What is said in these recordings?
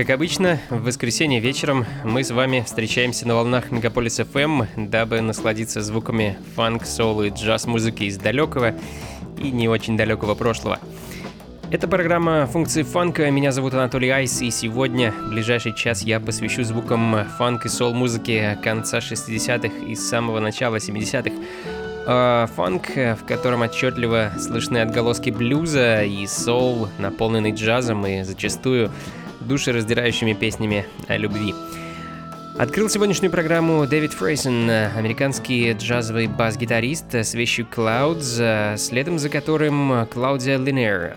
Как обычно, в воскресенье вечером мы с вами встречаемся на волнах Мегаполис FM, дабы насладиться звуками фанк, соул и джаз-музыки из далекого и не очень далекого прошлого. Это программа функции фанка. Меня зовут Анатолий Айс, и сегодня, в ближайший час, я посвящу звукам фанк и сол-музыки конца 60-х и самого начала 70-х. Э, фанк, в котором отчетливо слышны отголоски блюза и соул, наполненный джазом и зачастую душераздирающими песнями о любви. Открыл сегодняшнюю программу Дэвид Фрейсон, американский джазовый бас-гитарист с вещью Clouds, следом за которым Клаудия Линнер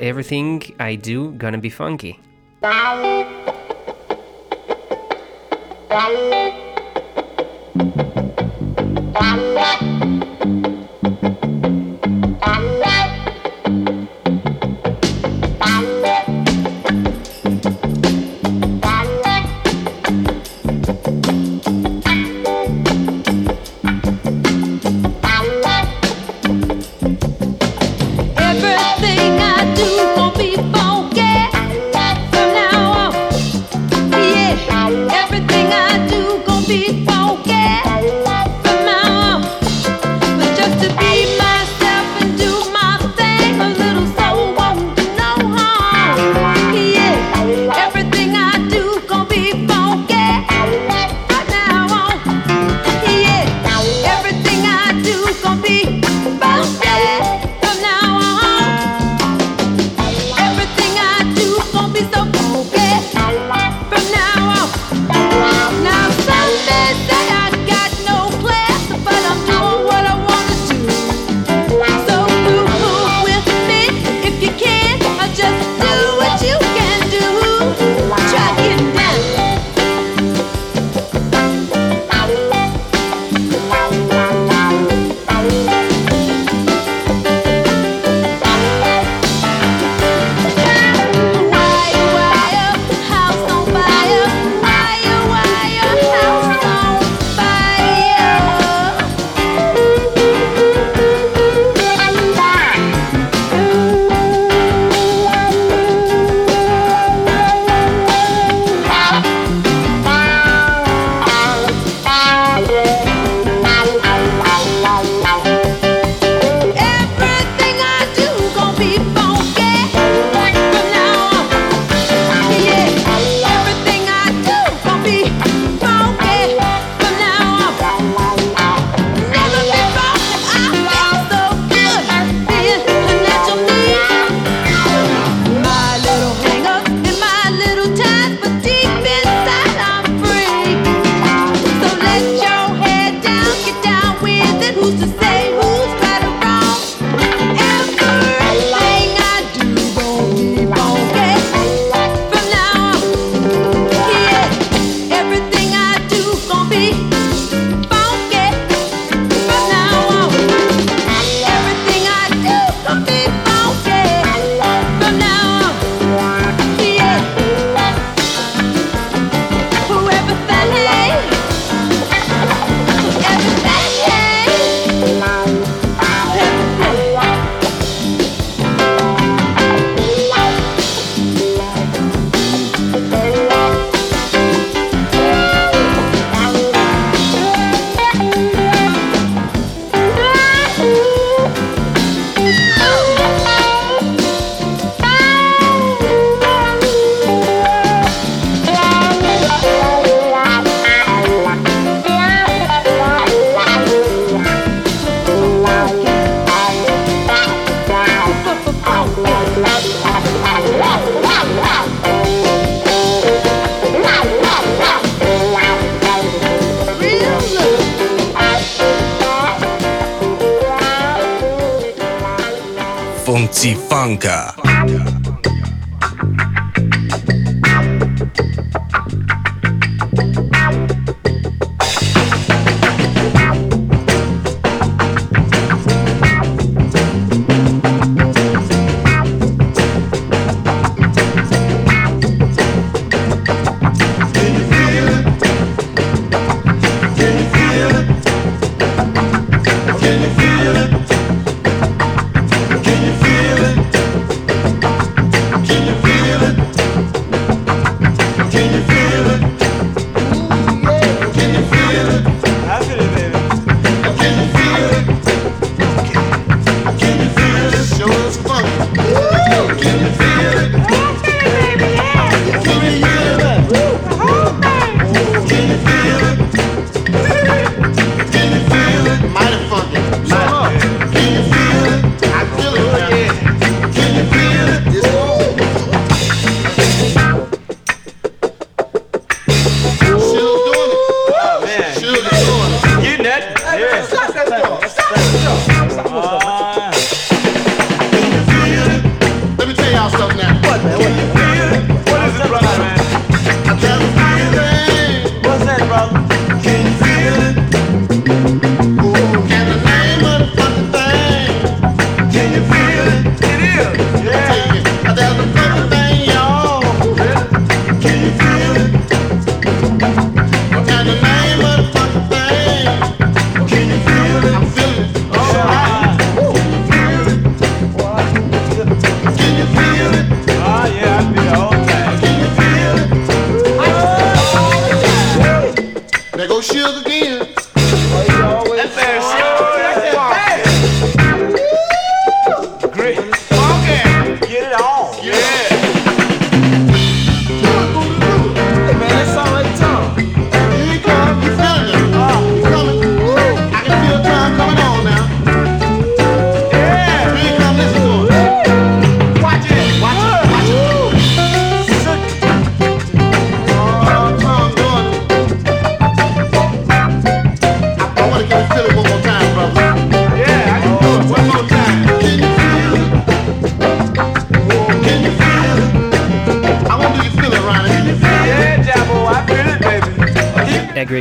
«Everything I Do Gonna Be Funky». be funky.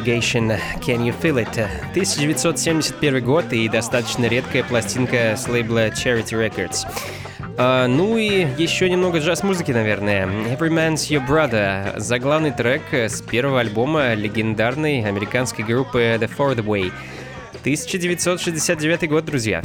Aggregation Can You Feel It? 1971 год и достаточно редкая пластинка с лейбла Charity Records. А, ну и еще немного джаз-музыки, наверное. Every Man's Your Brother. Заглавный трек с первого альбома легендарной американской группы The Fourth Way. 1969 год, друзья.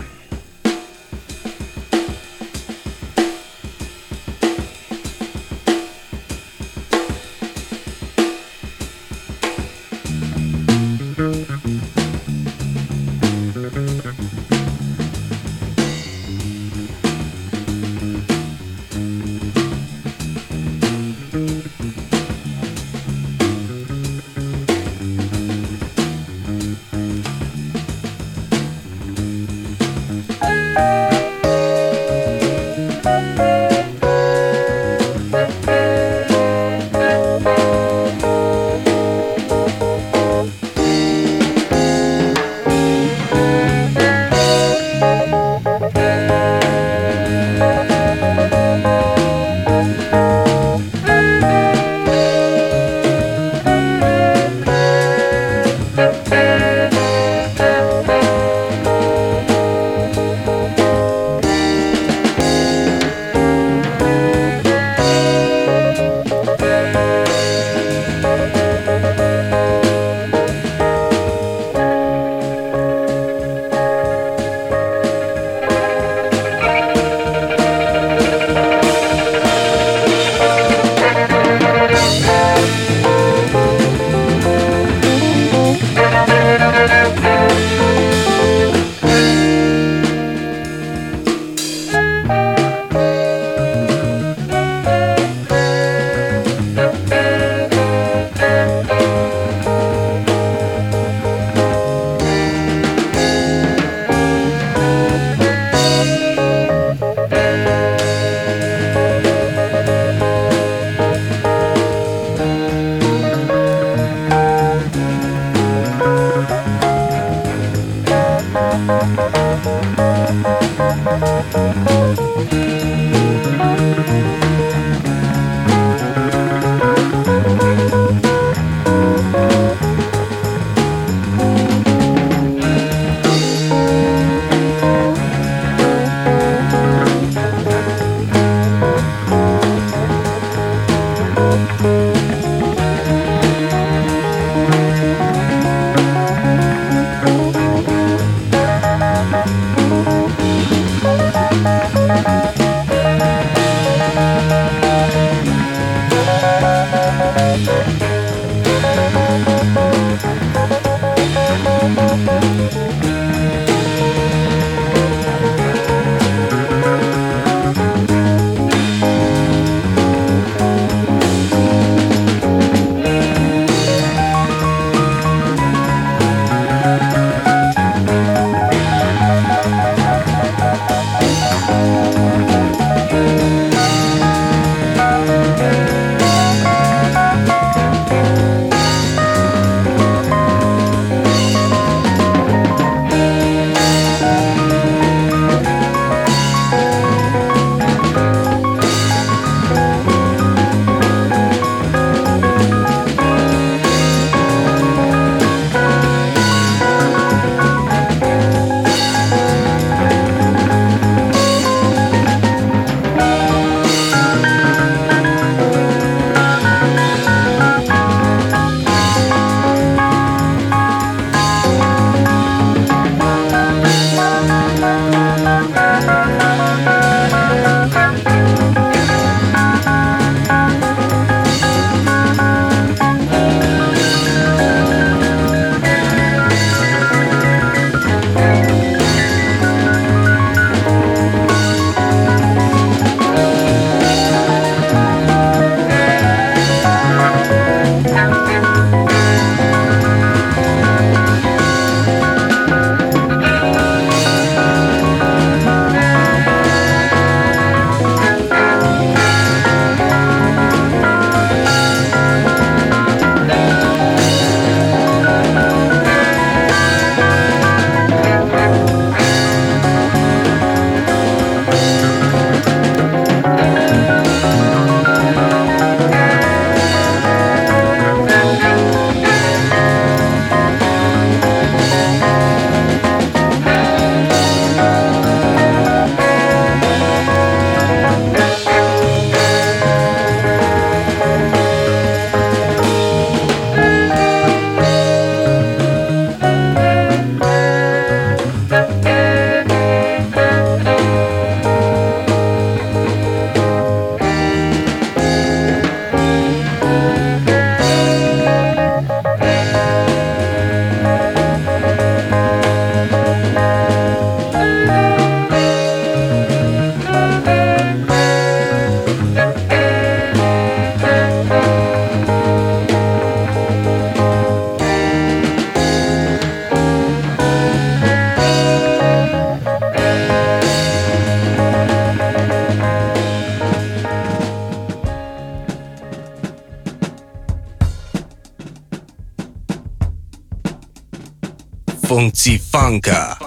Funk.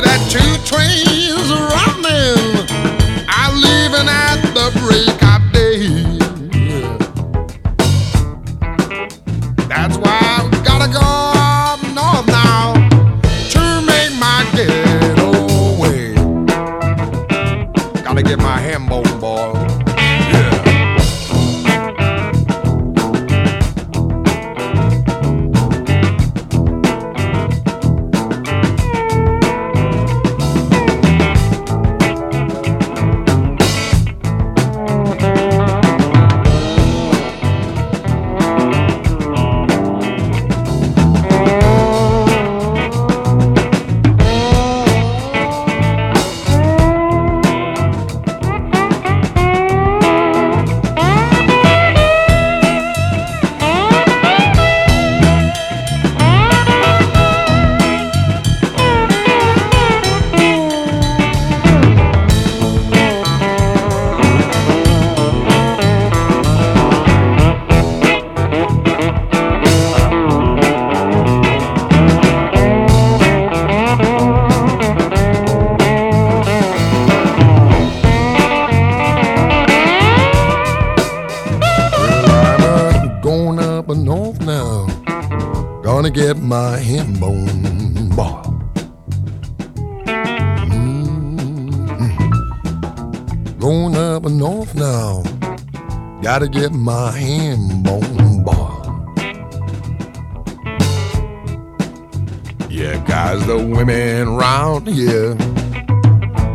that two trains are running. Gotta get my ham bone boiled. Yeah, guys, the women round here,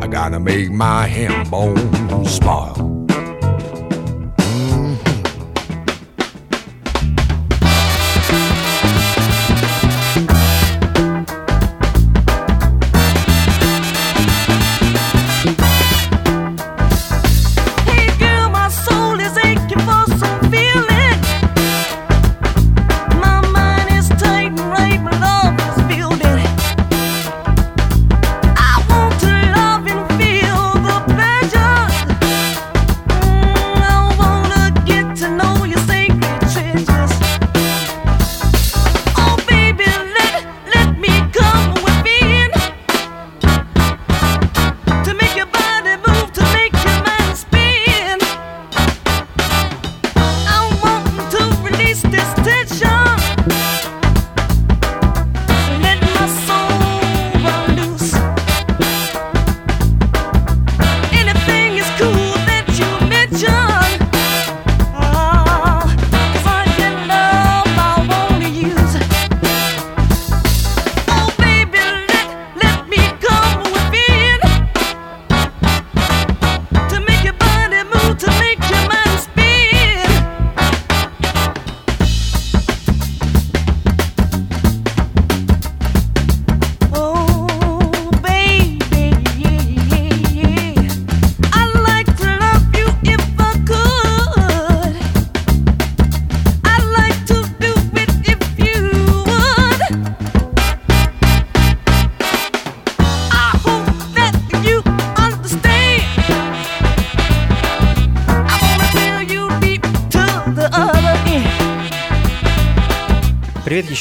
I gotta make my ham bone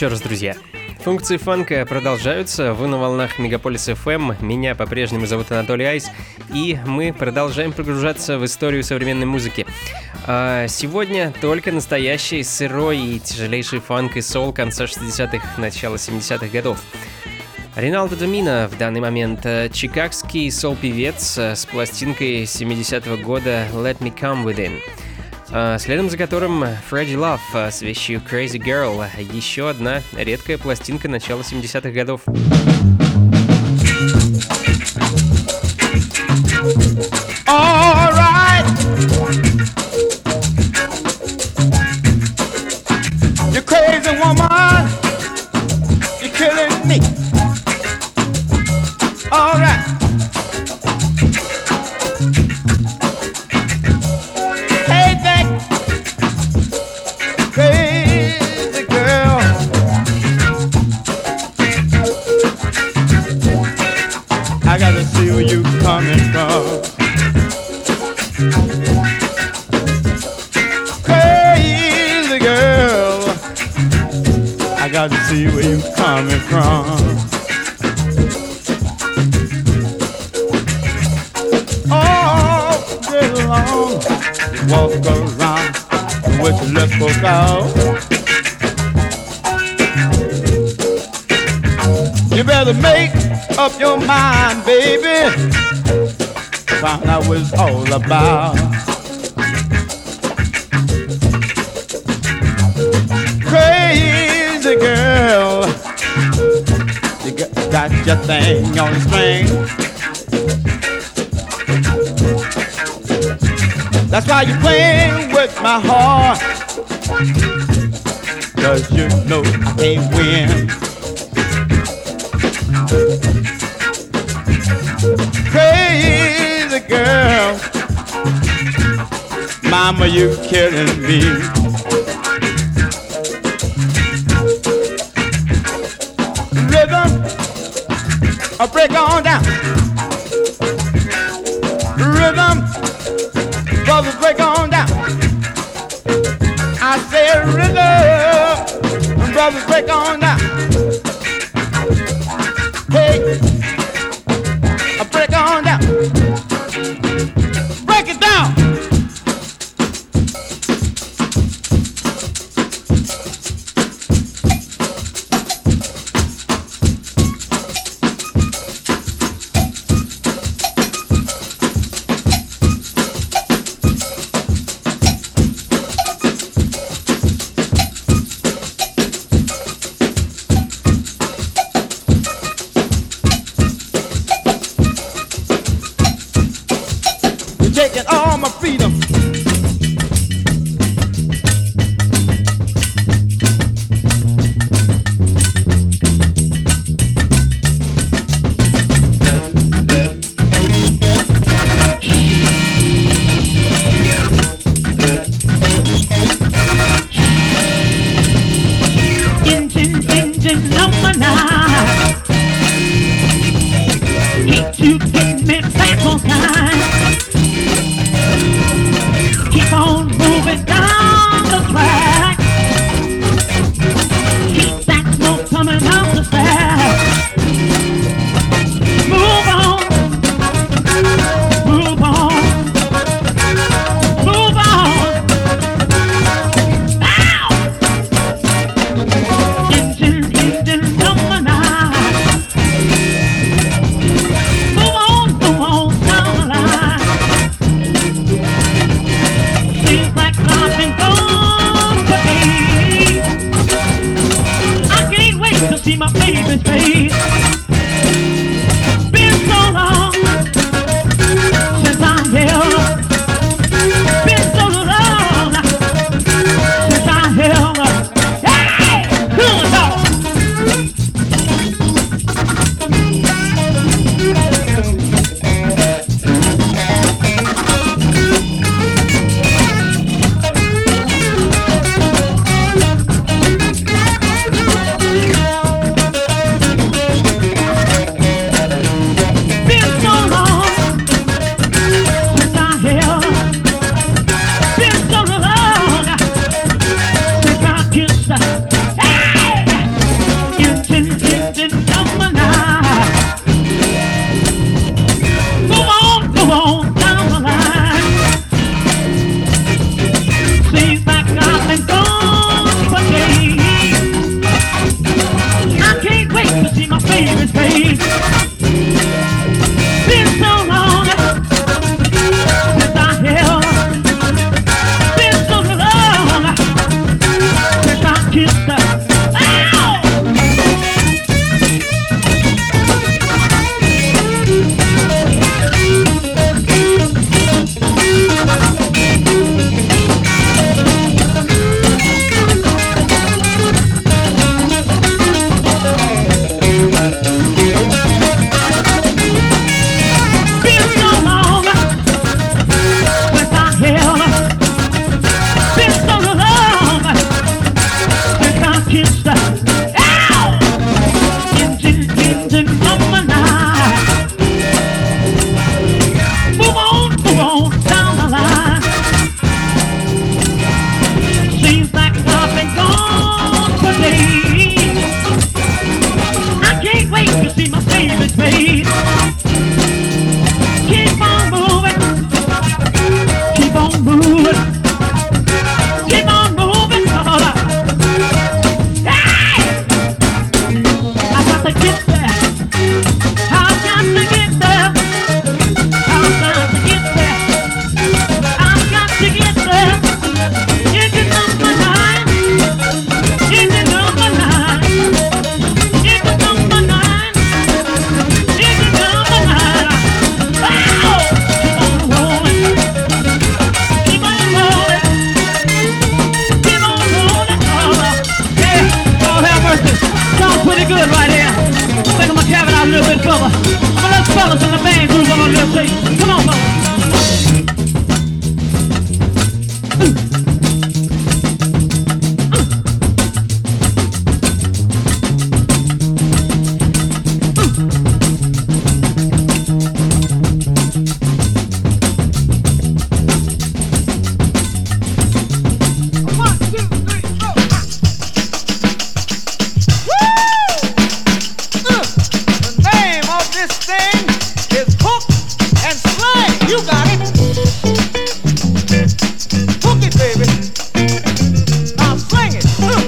еще раз, друзья. Функции фанка продолжаются. Вы на волнах Мегаполис FM. Меня по-прежнему зовут Анатолий Айс. И мы продолжаем погружаться в историю современной музыки. А сегодня только настоящий сырой и тяжелейший фанк и соул конца 60-х, начала 70-х годов. Риналдо Домино в данный момент э, чикагский сол-певец э, с пластинкой 70-го года «Let Me Come Within». А, следом за которым Фредди Лав с вещью Crazy Girl, еще одна редкая пластинка начала 70-х годов. know I can't win. Crazy girl, mama, you killing me. Rhythm, I break on down. love is break on now.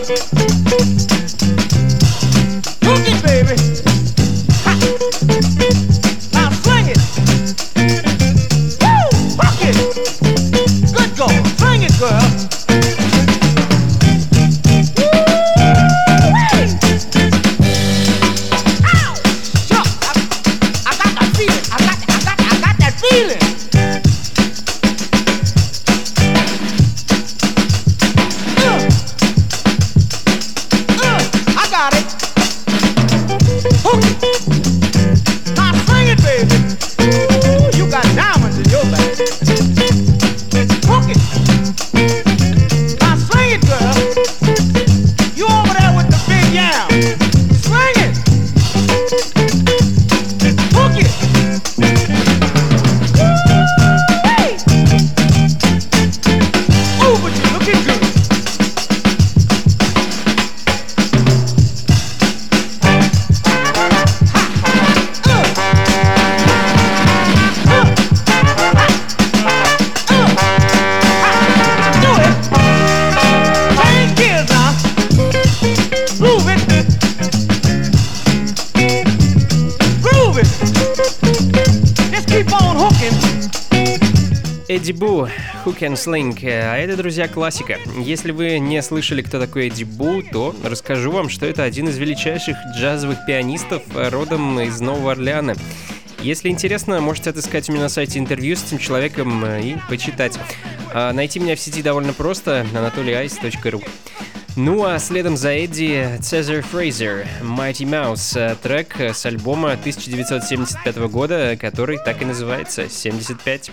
Thank you. Can Sling. А это, друзья, классика. Если вы не слышали, кто такой Эдди Бу, то расскажу вам, что это один из величайших джазовых пианистов родом из Нового Орлеана. Если интересно, можете отыскать у меня на сайте интервью с этим человеком и почитать. А найти меня в сети довольно просто, anatolyice.ru. Ну а следом за Эдди Цезарь Фрейзер, Mighty Mouse, трек с альбома 1975 года, который так и называется «75».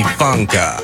Funka.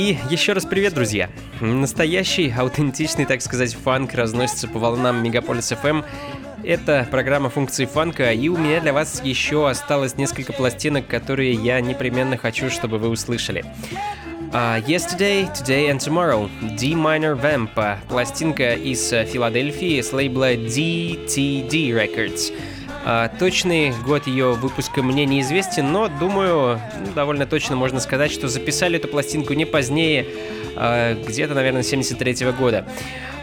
Еще раз привет, друзья. Настоящий, аутентичный, так сказать, фанк разносится по волнам Мегаполис FM. Это программа функции фанка, и у меня для вас еще осталось несколько пластинок, которые я непременно хочу, чтобы вы услышали. Uh, yesterday, Today and Tomorrow, D Minor Vamp, пластинка из Филадельфии с лейбла DTD Records. А, точный год ее выпуска мне неизвестен, но думаю, ну, довольно точно можно сказать, что записали эту пластинку не позднее, а, где-то, наверное, 73 -го года.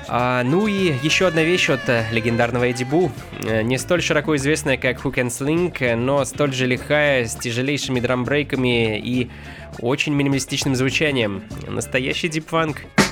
А, ну и еще одна вещь от э, легендарного Эдди Бу, э, не столь широко известная, как Hook and Sling, но столь же лихая, с тяжелейшими драмбрейками и очень минималистичным звучанием. Настоящий дипфанк. фанк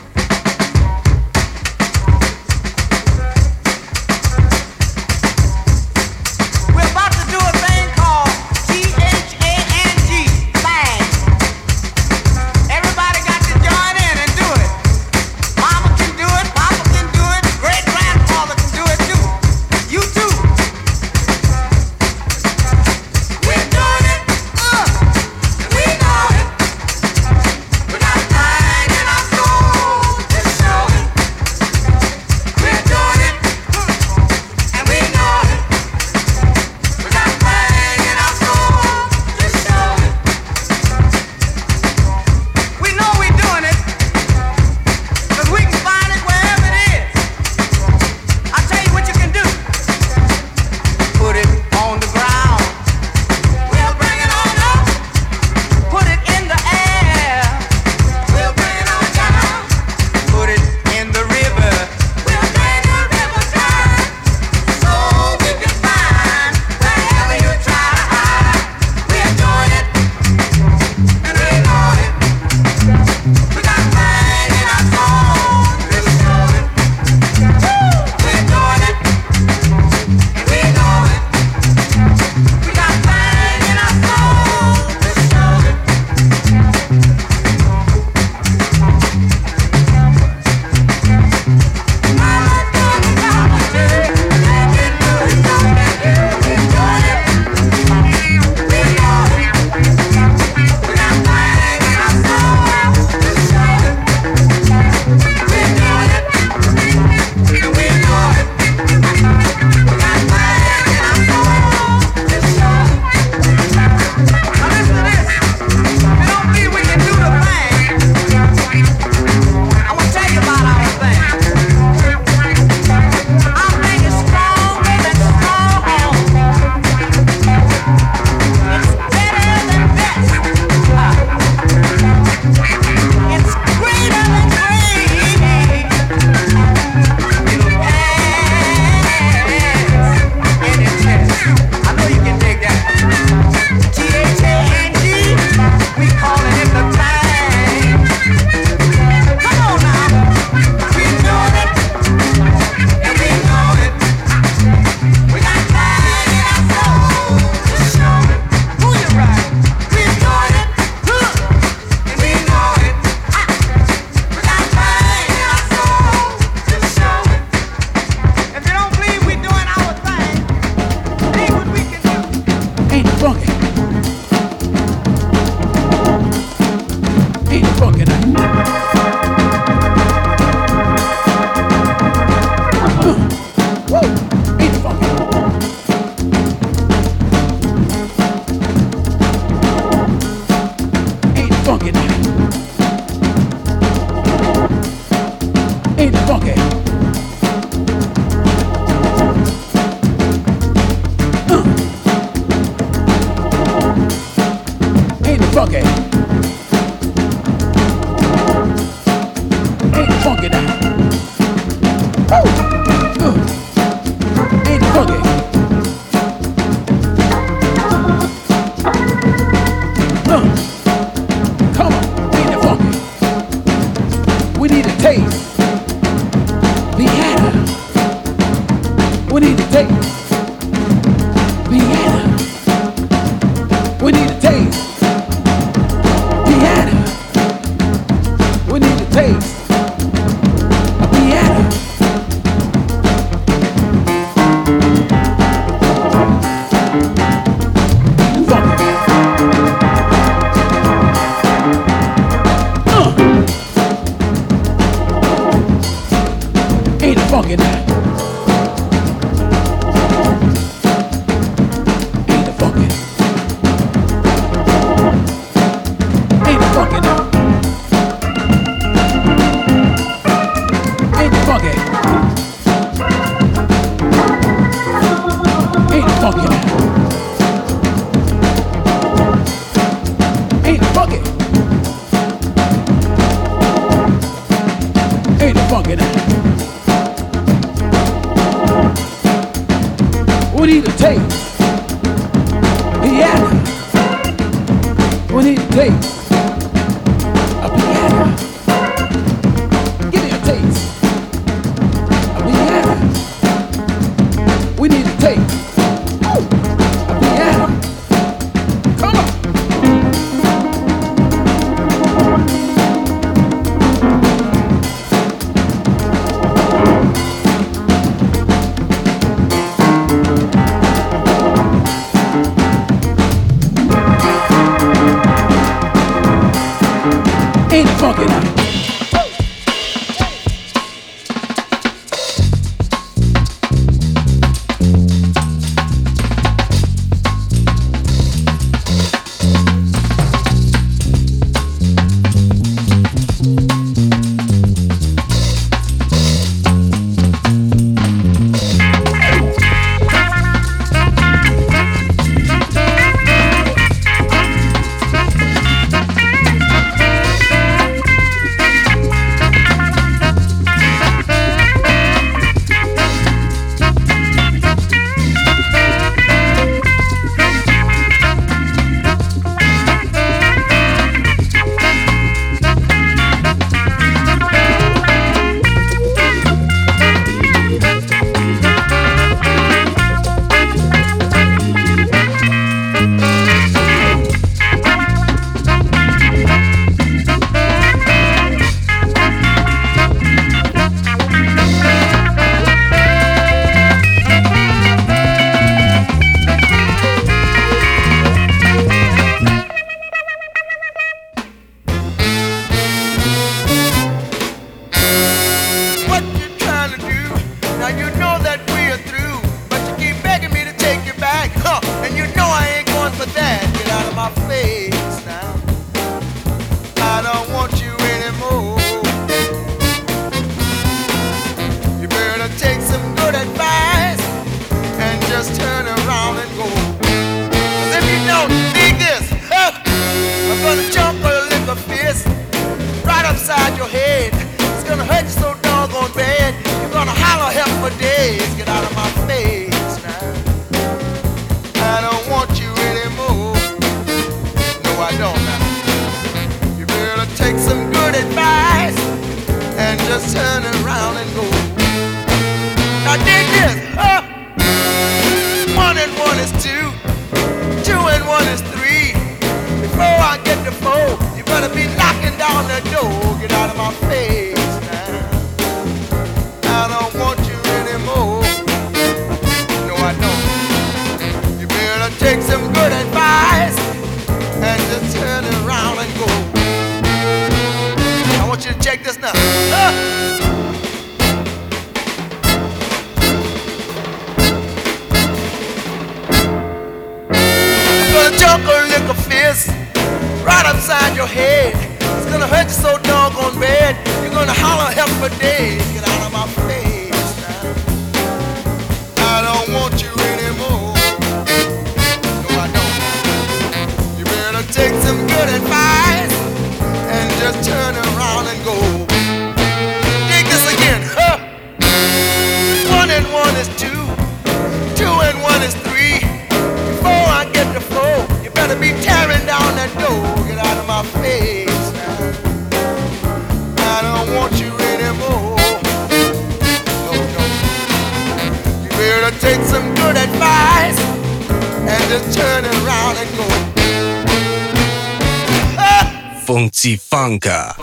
对 just turn around and go. Funky Funka.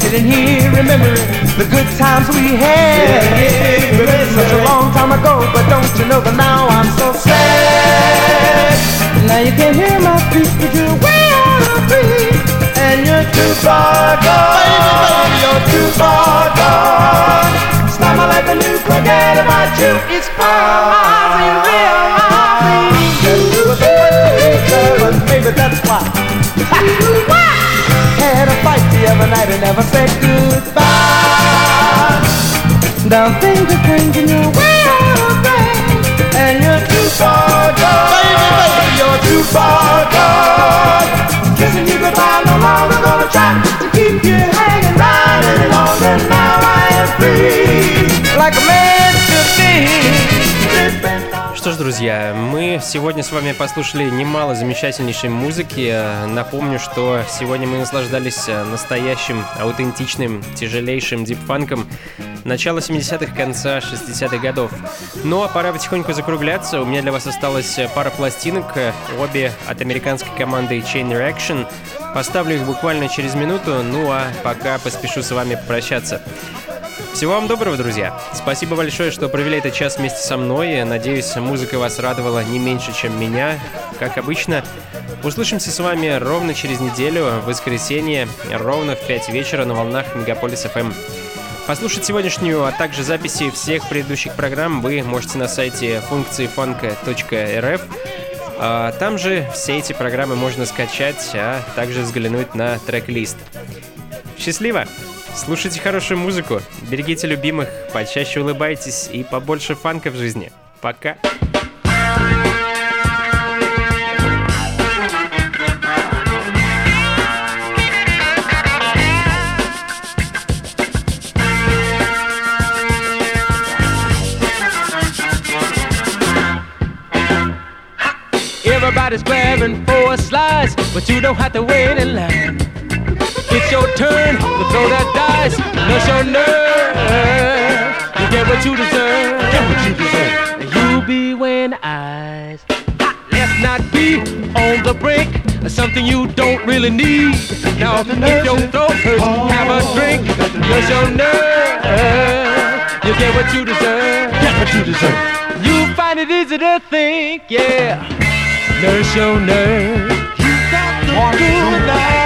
Sitting here remembering the good times we had. Yeah, yeah, Such a long time ago, but don't you know that now I'm so sad. Now you can hear my feet, but you're way out of reach. And you're too far gone. Baby, baby, you're too far gone. Stop my life and you forget about you. It's far. You realize that you were there, but maybe that's why. Had a fight the other night and never said goodbye. Now things are changing your way you're too far gone. Kissing you goodbye, no longer gonna try to keep you hanging round any longer. Now I am free, like a man should be. On Что ж, друзья, мы сегодня с вами послушали немало замечательнейшей музыки. Напомню, что сегодня мы наслаждались настоящим, аутентичным, тяжелейшим дипфанком начала 70-х, конца 60-х годов. Ну а пора потихоньку закругляться. У меня для вас осталась пара пластинок, обе от американской команды Chain Reaction. Поставлю их буквально через минуту, ну а пока поспешу с вами попрощаться. Всего вам доброго, друзья. Спасибо большое, что провели этот час вместе со мной. Надеюсь, музыка вас радовала не меньше, чем меня. Как обычно, услышимся с вами ровно через неделю, в воскресенье, ровно в 5 вечера на волнах Мегаполис FM. Послушать сегодняшнюю, а также записи всех предыдущих программ вы можете на сайте функции фанка.рф. А там же все эти программы можно скачать, а также взглянуть на трек-лист. Счастливо! Слушайте хорошую музыку, берегите любимых, почаще улыбайтесь и побольше фанка в жизни. Пока! Everybody's grabbing for a slice, but you don't have to wait in line. It's your turn to throw that dice. That's your nerve. You get what you deserve. Get what you deserve. you'll be wearing eyes. Let's not be on the brink of something you don't really need. Now, if your throat hurts, have a drink. That's your nerve. You get what you deserve. Get what you deserve. You find it easy to think, yeah. Nurse your nerve. You got to do it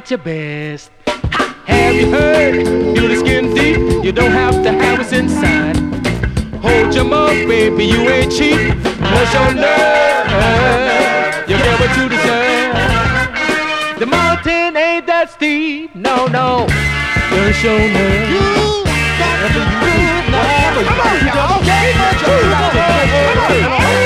at your best. Ha! Have you heard? Do skin deep. You don't have to have us inside. Hold your mouth, baby, you ain't cheap. What's your nerve? You get what you deserve. The mountain ain't that steep. No, no. Where's your nerve? You got to prove now. Come on, y'all. Come on, y'all. Come on, y'all.